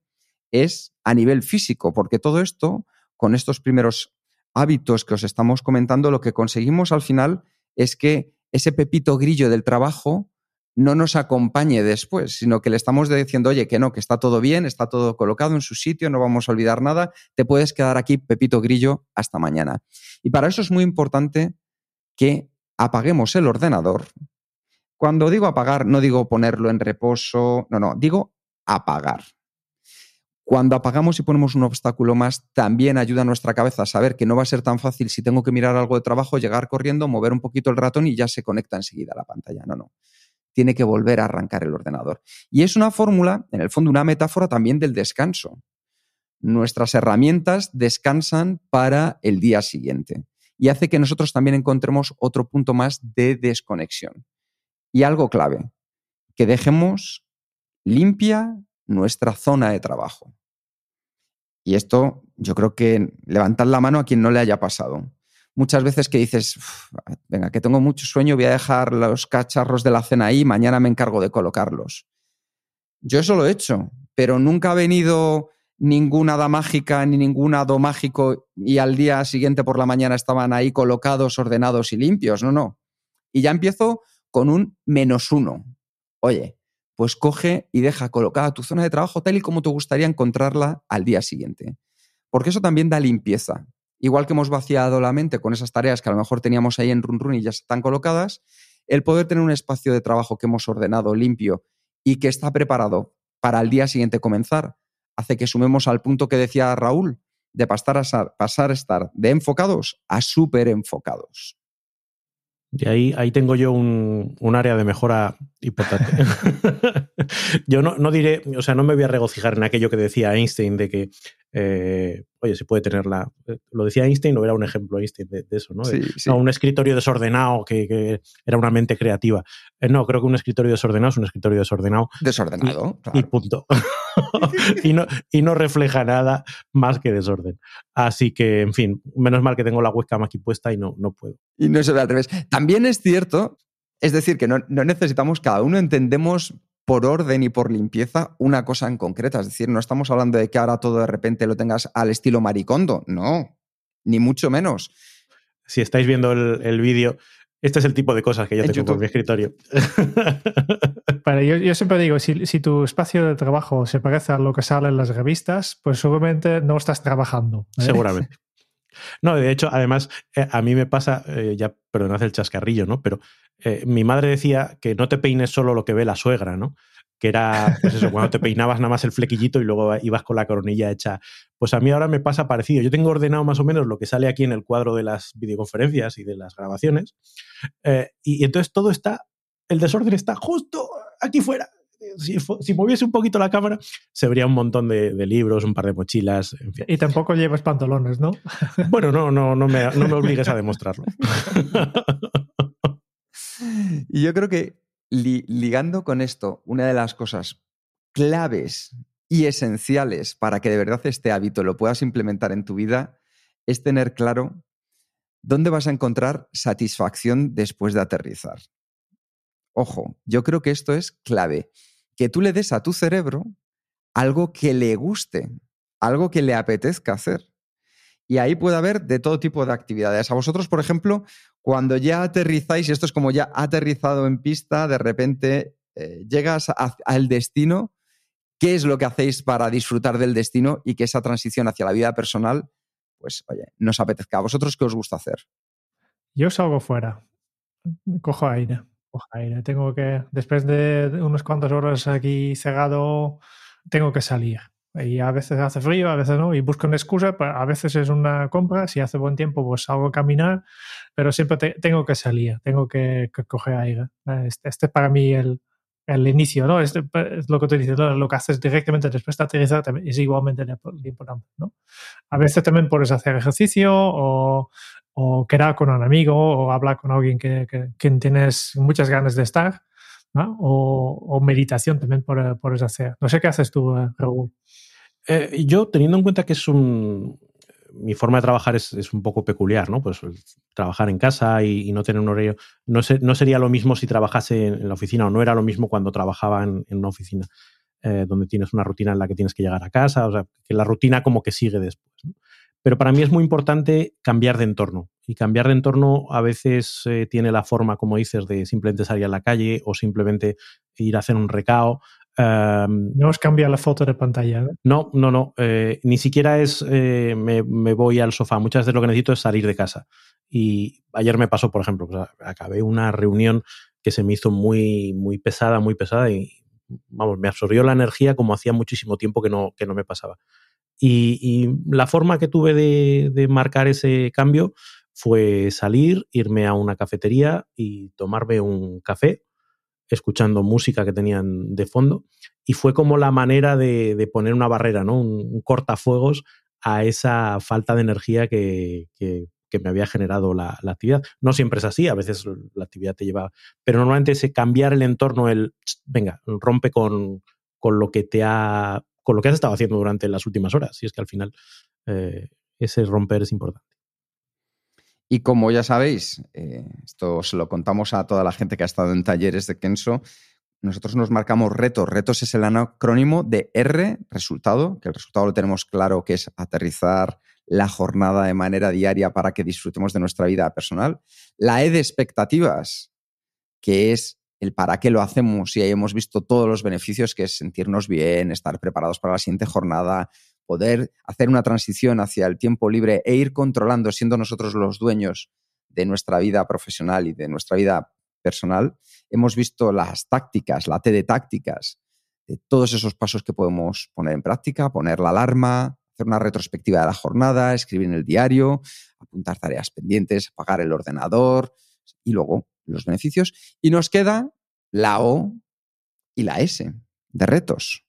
es a nivel físico, porque todo esto, con estos primeros hábitos que os estamos comentando, lo que conseguimos al final es que ese pepito grillo del trabajo no nos acompañe después, sino que le estamos diciendo, oye, que no, que está todo bien, está todo colocado en su sitio, no vamos a olvidar nada, te puedes quedar aquí, pepito grillo, hasta mañana. Y para eso es muy importante que apaguemos el ordenador. Cuando digo apagar, no digo ponerlo en reposo, no, no, digo apagar. Cuando apagamos y ponemos un obstáculo más, también ayuda a nuestra cabeza a saber que no va a ser tan fácil si tengo que mirar algo de trabajo, llegar corriendo, mover un poquito el ratón y ya se conecta enseguida a la pantalla. No, no. Tiene que volver a arrancar el ordenador. Y es una fórmula, en el fondo, una metáfora también del descanso. Nuestras herramientas descansan para el día siguiente y hace que nosotros también encontremos otro punto más de desconexión. Y algo clave, que dejemos limpia nuestra zona de trabajo. Y esto yo creo que levantad la mano a quien no le haya pasado. Muchas veces que dices, venga, que tengo mucho sueño, voy a dejar los cacharros de la cena ahí, mañana me encargo de colocarlos. Yo eso lo he hecho, pero nunca ha venido ninguna hada mágica ni ningún hado mágico y al día siguiente por la mañana estaban ahí colocados, ordenados y limpios. No, no. Y ya empiezo con un menos uno. Oye, pues coge y deja colocada tu zona de trabajo tal y como te gustaría encontrarla al día siguiente. Porque eso también da limpieza. Igual que hemos vaciado la mente con esas tareas que a lo mejor teníamos ahí en Run Run y ya están colocadas, el poder tener un espacio de trabajo que hemos ordenado, limpio y que está preparado para al día siguiente comenzar, hace que sumemos al punto que decía Raúl, de pasar a, pasar a estar de enfocados a súper enfocados. Y ahí, ahí tengo yo un, área de mejora importante. Yo no, no, diré, o sea, no me voy a regocijar en aquello que decía Einstein de que, eh, oye, se puede tener la. Lo decía Einstein o era un ejemplo Einstein de, eso, ¿no? Sí, sí. un escritorio desordenado que, que, era una mente creativa. Eh, no, creo que un escritorio desordenado es un escritorio desordenado. Desordenado, y, claro. y punto. y, no, y no refleja nada más que desorden. Así que, en fin, menos mal que tengo la webcam aquí puesta y no, no puedo. Y no se ve al revés. También es cierto, es decir, que no, no necesitamos, cada uno entendemos por orden y por limpieza una cosa en concreta. Es decir, no estamos hablando de que ahora todo de repente lo tengas al estilo maricondo. No, ni mucho menos. Si estáis viendo el, el vídeo, este es el tipo de cosas que yo En tengo por YouTube. mi escritorio. Pero yo, yo siempre digo, si, si tu espacio de trabajo se parece a lo que sale en las revistas, pues seguramente no estás trabajando. ¿eh? Seguramente. No, de hecho, además, eh, a mí me pasa, eh, ya perdonad el chascarrillo, ¿no? Pero eh, mi madre decía que no te peines solo lo que ve la suegra, ¿no? Que era, pues eso, cuando te peinabas nada más el flequillito y luego ibas con la coronilla hecha. Pues a mí ahora me pasa parecido. Yo tengo ordenado más o menos lo que sale aquí en el cuadro de las videoconferencias y de las grabaciones. eh, y, y entonces todo está, el desorden está justo aquí fuera. Si, si moviese un poquito la cámara, se vería un montón de, de libros, un par de mochilas, en fin. Y tampoco llevas pantalones, ¿no? Bueno, no, no, no me, no me obligues a demostrarlo. Y yo creo que li- ligando con esto, una de las cosas claves y esenciales para que de verdad este hábito lo puedas implementar en tu vida es tener claro dónde vas a encontrar satisfacción después de aterrizar. Ojo, yo creo que esto es clave. Que tú le des a tu cerebro algo que le guste, algo que le apetezca hacer. Y ahí puede haber de todo tipo de actividades. A vosotros, por ejemplo, cuando ya aterrizáis, y esto es como ya aterrizado en pista, de repente eh, llegas al destino, ¿qué es lo que hacéis para disfrutar del destino y que esa transición hacia la vida personal, pues, oye, nos apetezca? ¿A vosotros qué os gusta hacer? Yo salgo fuera, cojo aire, cojo aire. Tengo que, después de unas cuantas horas aquí cegado, tengo que salir. Y a veces hace frío, a veces no, y busco una excusa, pa- a veces es una compra, si hace buen tiempo pues salgo a caminar, pero siempre te- tengo que salir, tengo que, que coger aire. Este, este es para mí el, el inicio, ¿no? Este es lo que tú dices, lo que haces directamente después de aterrizar es igualmente importante, ¿no? A veces también puedes hacer ejercicio o, o quedar con un amigo o hablar con alguien que, que, quien tienes muchas ganas de estar, ¿no? o, o meditación también puedes hacer. No sé qué haces tú, eh, Raúl. Eh, yo, teniendo en cuenta que es un. Mi forma de trabajar es, es un poco peculiar, ¿no? Pues el trabajar en casa y, no tener un horario. No, sé- no sería lo mismo si trabajase en, la oficina o no era lo mismo cuando trabajaba en, una oficina eh, donde tienes una rutina en la que tienes que llegar a casa, o sea, que la rutina como que sigue después. Pero para mí es muy importante cambiar de entorno. Y cambiar de entorno a veces eh, tiene la forma, como dices, de simplemente salir a la calle o simplemente ir a hacer un recao. Um, No os cambia la foto de pantalla. ¿no? no, no, no. eh, ni siquiera es eh, me, me voy al sofá. Muchas veces lo que necesito es salir de casa. Y ayer me pasó, por ejemplo, pues, acabé una reunión que se me hizo muy, muy pesada, muy pesada y vamos, me absorbió la energía como hacía muchísimo tiempo que no, que no me pasaba. Y, y la forma que tuve de, de marcar ese cambio fue salir, irme a una cafetería y tomarme un café, escuchando música que tenían de fondo. Y fue como la manera de, poner una barrera, ¿no? Un, cortafuegos a esa falta de energía que, que- me había generado la, actividad. No siempre es así, a veces la actividad te lleva, pero normalmente ese cambiar el entorno, el "Ch, venga, rompe con, con lo que te ha, con lo que has estado haciendo durante las últimas horas. Y es que al final eh, ese romper es importante. Y como ya sabéis, eh, esto se lo contamos a toda la gente que ha estado en talleres de Kenso, nosotros nos marcamos retos. Retos es el acrónimo de R, resultado, que el resultado lo tenemos claro que es aterrizar la jornada de manera diaria para que disfrutemos de nuestra vida personal. La E de expectativas, que es el para qué lo hacemos y ahí hemos visto todos los beneficios, que es sentirnos bien, estar preparados para la siguiente jornada, poder hacer una transición hacia el tiempo libre e ir controlando, siendo nosotros los dueños de nuestra vida profesional y de nuestra vida personal. Hemos visto las tácticas, la T de tácticas, de todos esos pasos que podemos poner en práctica, poner la alarma, hacer una retrospectiva de la jornada, escribir en el diario, apuntar tareas pendientes, apagar el ordenador y luego los beneficios. Y nos queda la O y la S, de retos,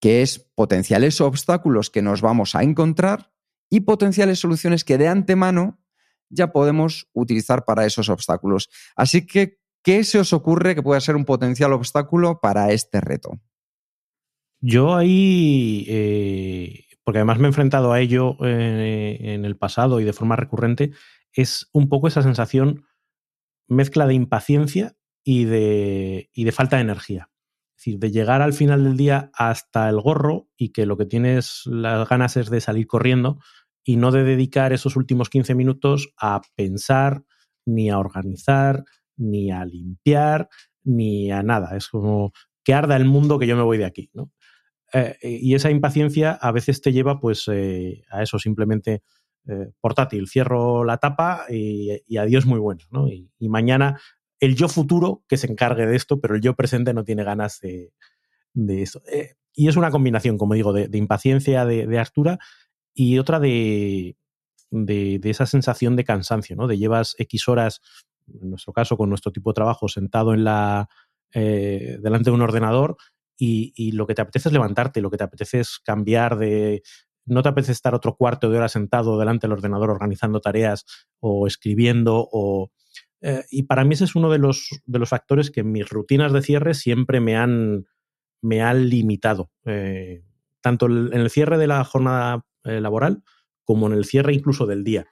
que es potenciales obstáculos que nos vamos a encontrar y potenciales soluciones que de antemano ya podemos utilizar para esos obstáculos. Así que, ¿qué se os ocurre que pueda ser un potencial obstáculo para este reto? Yo ahí, eh, porque además me he enfrentado a ello eh, en el pasado y de forma recurrente, es un poco esa sensación mezcla de impaciencia y de, y de falta de energía. Es decir, de llegar al final del día hasta el gorro y que lo que tienes las ganas es de salir corriendo y no de dedicar esos últimos 15 minutos a pensar, ni a organizar, ni a limpiar, ni a nada. Es como que arda el mundo que yo me voy de aquí. ¿no? Eh, y esa impaciencia a veces te lleva pues eh, a eso, simplemente eh, portátil, cierro la tapa y, adiós muy bueno. ¿no? Y, mañana el yo futuro que se encargue de esto, pero el yo presente no tiene ganas de, eso. y es una combinación, como digo, de, impaciencia de, de, Artura y otra de, de, esa sensación de cansancio, ¿no? De llevas X horas, en nuestro caso, con nuestro tipo de trabajo, sentado en la, delante de un ordenador y, lo que te apetece es levantarte, lo que te apetece es cambiar de... No te apetece estar otro cuarto de hora sentado delante del ordenador organizando tareas o escribiendo o... Eh, y para mí ese es uno de los, de los factores que mis rutinas de cierre siempre me han, me han limitado. Eh, tanto en el cierre de la jornada eh, laboral como en el cierre incluso del día.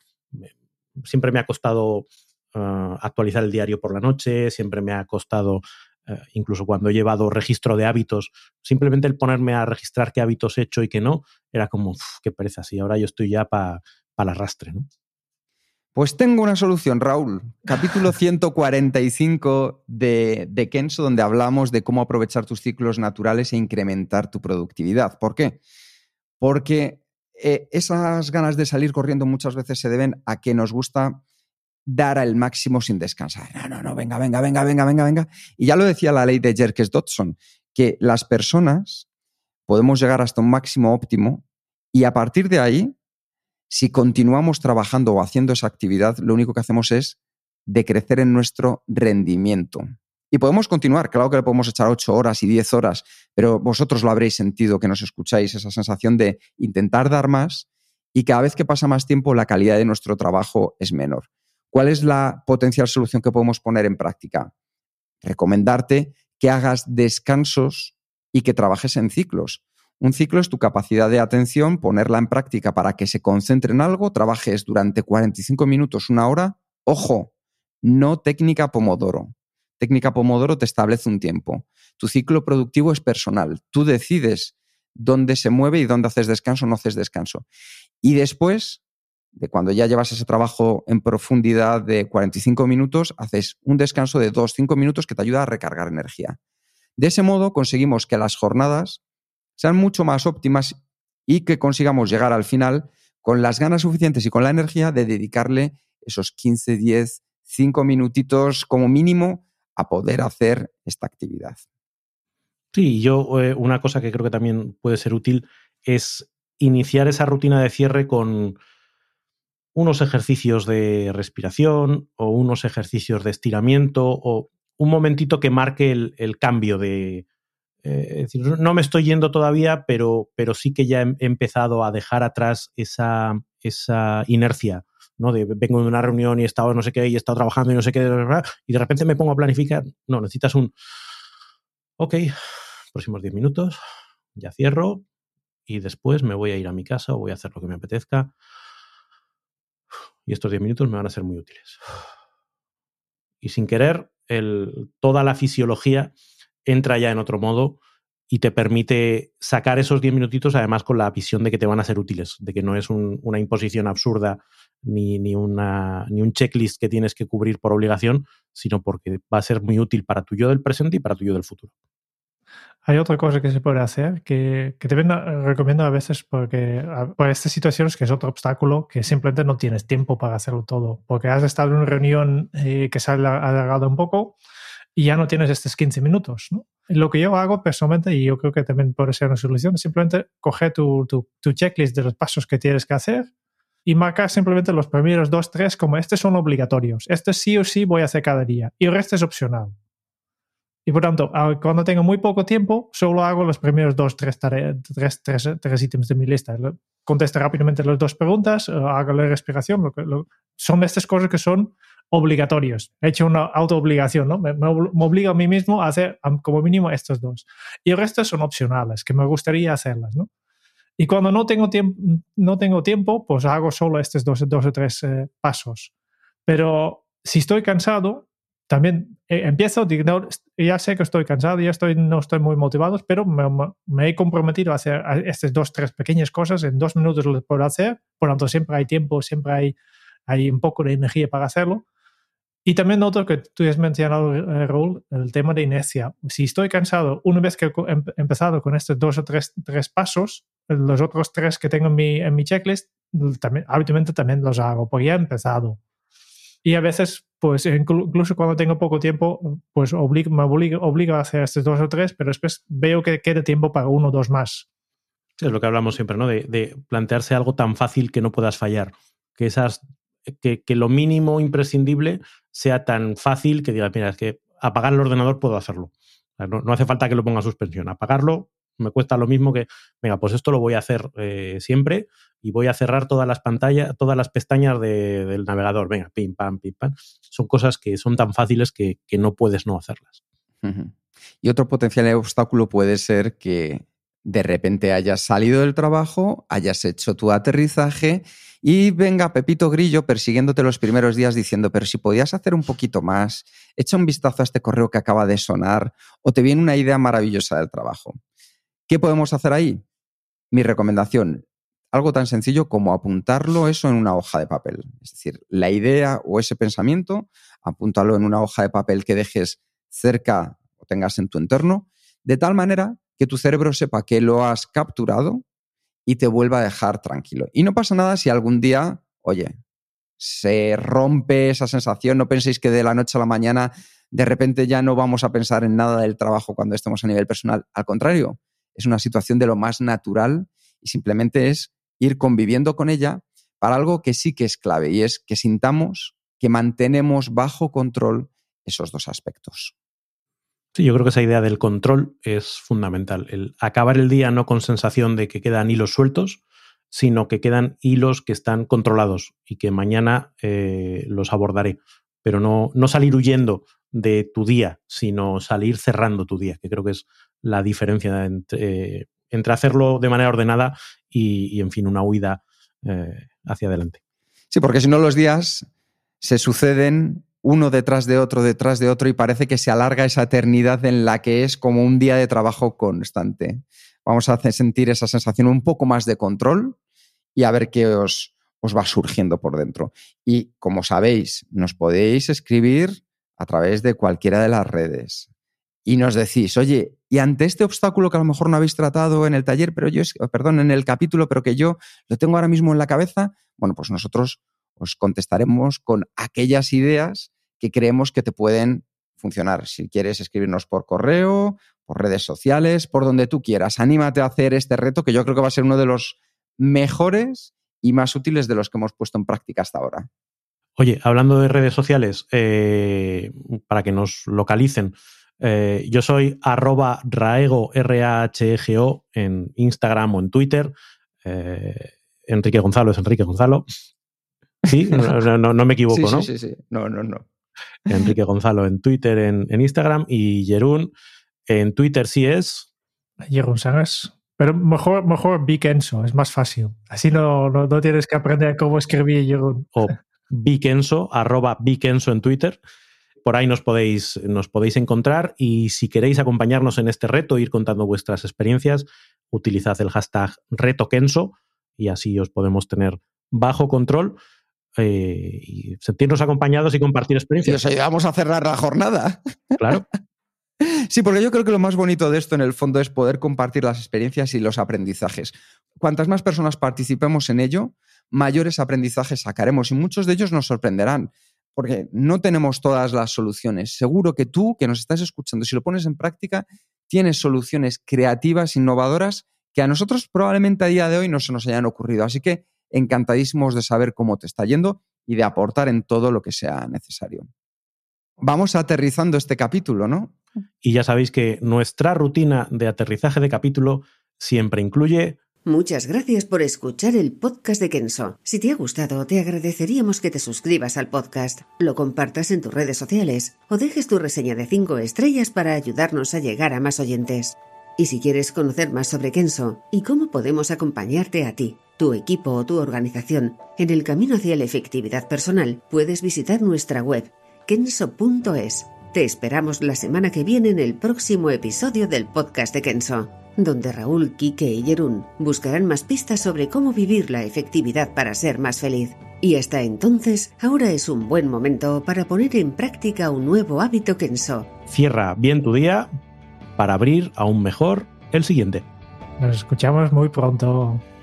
Siempre me ha costado actualizar el diario por la noche, siempre me ha costado incluso cuando he llevado registro de hábitos, simplemente el ponerme a registrar qué hábitos he hecho y qué no, era como, qué pereza, y ahora yo estoy ya para el arrastre, ¿no? Pues tengo una solución, Raúl. Capítulo 145 de, de Kenso, donde hablamos de cómo aprovechar tus ciclos naturales e incrementar tu productividad. ¿Por qué? Porque eh, esas ganas de salir corriendo muchas veces se deben a que nos gusta dar el máximo sin descansar. No, no, no, venga, venga, venga, venga, venga, venga. Y ya lo decía la ley de Jerkes Dodson, que las personas podemos llegar hasta un máximo óptimo y a partir de ahí, si continuamos trabajando o haciendo esa actividad, lo único que hacemos es decrecer en nuestro rendimiento. Y podemos continuar, claro que le podemos echar 8 horas y 10 horas, pero vosotros lo habréis sentido que nos escucháis, esa sensación de intentar dar más y cada vez que pasa más tiempo la calidad de nuestro trabajo es menor. ¿Cuál es la potencial solución que podemos poner en práctica? Recomendarte que hagas descansos y que trabajes en ciclos. Un ciclo es tu capacidad de atención, ponerla en práctica para que se concentre en algo, trabajes durante 45 minutos, una hora. Ojo, no técnica Pomodoro. Técnica Pomodoro te establece un tiempo. Tu ciclo productivo es personal. Tú decides dónde se mueve y dónde haces descanso o no haces descanso. Y después de cuando ya llevas ese trabajo en profundidad de 45 minutos, haces un descanso de 2-5 minutos que te ayuda a recargar energía. De ese modo conseguimos que las jornadas sean mucho más óptimas y que consigamos llegar al final con las ganas suficientes y con la energía de dedicarle esos 15, 10, 5 minutitos como mínimo a poder hacer esta actividad. Sí, yo eh, una cosa que creo que también puede ser útil es iniciar esa rutina de cierre con, unos ejercicios de respiración o unos ejercicios de estiramiento o un momentito que marque el, cambio de... Eh, no me estoy yendo todavía, pero, pero sí que ya he empezado a dejar atrás esa, esa inercia, ¿no? De vengo de una reunión y he estado no sé qué y he estado trabajando y no sé qué, y de repente me pongo a planificar. No, necesitas un... Ok, próximos 10 minutos, ya cierro y después me voy a ir a mi casa o voy a hacer lo que me apetezca y estos 10 minutos me van a ser muy útiles. Y sin querer, toda la fisiología entra ya en otro modo y te permite sacar esos 10 minutitos además con la visión de que te van a ser útiles, de que no es una imposición absurda ni, ni, una, ni un checklist que tienes que cubrir por obligación, sino porque va a ser muy útil para tu yo del presente y para tu yo del futuro. Hay otra cosa que se puede hacer que, que te recomiendo a veces porque por estas situaciones que es otro obstáculo que simplemente no tienes tiempo para hacerlo todo porque has estado en una reunión eh, que se ha alargado un poco y ya no tienes estos 15 minutos. ¿no? Lo que yo hago personalmente, y yo creo que también puede ser una solución, simplemente coger tu, tu, tu checklist de los pasos que tienes que hacer y marcar simplemente los primeros dos, tres como estos son obligatorios. Este sí o sí voy a hacer cada día y el resto es opcional Y por tanto, cuando tengo muy poco tiempo, solo hago los primeros dos, tres, tres, tres, tres ítems de mi lista. Contesto rápidamente las dos preguntas, hago la respiración. Lo que, son estas cosas que son obligatorios. He hecho una auto-obligación, ¿no? Me, me, obligo a mí mismo a hacer como mínimo estos dos. Y el resto son opcionales, que me gustaría hacerlas, ¿no? Y cuando no tengo, tiempo, no tengo tiempo, pues hago solo estos dos, dos o tres eh, pasos. Pero si estoy cansado, también eh, empiezo, digo, ya sé que estoy cansado, ya estoy, no estoy muy motivado, pero me, he comprometido a hacer estas dos, tres pequeñas cosas, en dos minutos lo puedo hacer, por lo tanto siempre hay tiempo, siempre hay, hay un poco de energía para hacerlo. Y también noto que tú has mencionado, eh, Raúl, el tema de inercia. Si estoy cansado, una vez que he empezado con estos dos o tres, tres pasos, los otros tres que tengo en mi, en mi checklist, también, habitualmente también los hago, porque ya he empezado. Y a veces, pues incluso cuando tengo poco tiempo, pues me obligo, a hacer estos dos o tres, pero después veo que queda tiempo para uno o dos más. es lo que hablamos siempre, ¿no? De, plantearse algo tan fácil que no puedas fallar. Que, esas, que, que, lo mínimo imprescindible sea tan fácil que digas, mira, es que apagar el ordenador puedo hacerlo. no, no hace falta que lo ponga a suspensión. Apagarlo me cuesta lo mismo que, venga, pues esto lo voy a hacer eh, siempre y voy a cerrar todas las pantallas, todas las pestañas del navegador. Venga, pim, pam, pim, pam. Son cosas que son tan fáciles que, no puedes no hacerlas. Y otro potencial obstáculo puede ser que de repente hayas salido del trabajo, hayas hecho tu aterrizaje y venga Pepito Grillo persiguiéndote los primeros días diciendo, pero si podías hacer un poquito más, echa un vistazo a este correo que acaba de sonar o te viene una idea maravillosa del trabajo. ¿Qué podemos hacer ahí? Mi recomendación, algo tan sencillo como apuntarlo eso en una hoja de papel. Es decir, la idea o ese pensamiento, apúntalo en una hoja de papel que dejes cerca o tengas en tu entorno, de tal manera que tu cerebro sepa que lo has capturado y te vuelva a dejar tranquilo. Y no pasa nada si algún día, oye, se rompe esa sensación, no penséis que de la noche a la mañana de repente ya no vamos a pensar en nada del trabajo cuando estemos a nivel personal. Al contrario, es una situación de lo más natural y simplemente es ir conviviendo con ella para algo que sí que es clave y es que sintamos que mantenemos bajo control esos dos aspectos. Sí, yo creo que esa idea del control es fundamental. El acabar el día no con sensación de que quedan hilos sueltos, sino que quedan hilos que están controlados y que mañana eh, los abordaré. Pero no, no salir huyendo de tu día, sino salir cerrando tu día, que creo que es la diferencia entre, entre hacerlo de manera ordenada y, en fin, una huida eh, hacia adelante. Sí, porque si no los días se suceden uno detrás de otro, detrás de otro, y parece que se alarga esa eternidad en la que es como un día de trabajo constante. Vamos a sentir esa sensación un poco más de control y a ver qué os, os va surgiendo por dentro. Y como sabéis, nos podéis escribir a través de cualquiera de las redes y nos decís, oye, y ante este obstáculo que a lo mejor no habéis tratado en el taller, pero yo, perdón, en el capítulo, pero que yo lo tengo ahora mismo en la cabeza, bueno, pues nosotros os contestaremos con aquellas ideas que creemos que te pueden funcionar. Si quieres escribirnos por correo, por redes sociales, por donde tú quieras, anímate a hacer este reto que yo creo que va a ser uno de los mejores y más útiles de los que hemos puesto en práctica hasta ahora. Oye, hablando de redes sociales, eh, para que nos localicen, eh, yo soy arroba raego, R-A-H-E-G-O, en Instagram o en Twitter. Eh, Enrique Gonzalo es Enrique Gonzalo. Sí, no, me equivoco, ¿no? Sí, sí, sí. No, no, no. Enrique Gonzalo en Twitter, en, Instagram. Y Jerún en Twitter sí es. Jerún ¿sabes? Pero mejor, mejor es más fácil. Así no, no, tienes que aprender cómo escribir Jerún. O Vikenso, arroba Vikenso en Twitter. Por ahí nos podéis, nos podéis encontrar y si queréis acompañarnos en este reto, ir contando vuestras experiencias, utilizad el hashtag retokenso y así os podemos tener bajo control eh, y sentirnos acompañados y compartir experiencias. Y os ayudamos a cerrar la jornada. Claro. Sí, porque yo creo que lo más bonito de esto en el fondo es poder compartir las experiencias y los aprendizajes. Cuantas más personas participemos en ello, mayores aprendizajes sacaremos y muchos de ellos nos sorprenderán porque no tenemos todas las soluciones. Seguro que tú, que nos estás escuchando, si lo pones en práctica, tienes soluciones creativas, innovadoras, que a nosotros probablemente a día de hoy no se nos hayan ocurrido. Así que encantadísimos de saber cómo te está yendo y de aportar en todo lo que sea necesario. vamos aterrizando este capítulo, ¿no? Y ya sabéis que nuestra rutina de aterrizaje de capítulo siempre incluye Muchas gracias por escuchar el podcast de Kenso. Si te ha gustado, te agradeceríamos que te suscribas al podcast, lo compartas en tus redes sociales o dejes tu reseña de 5 estrellas para ayudarnos a llegar a más oyentes. Y si quieres conocer más sobre Kenso y cómo podemos acompañarte a ti, tu equipo o tu organización en el camino hacia la efectividad personal, puedes visitar nuestra web kenso.es. Te esperamos la semana que viene en el próximo episodio del podcast de Kenso donde Raúl, Quique y Jerún buscarán más pistas sobre cómo vivir la efectividad para ser más feliz. Y hasta entonces, ahora es un buen momento para poner en práctica un nuevo hábito Kenso. Cierra bien tu día para abrir aún mejor el siguiente. Nos escuchamos muy pronto.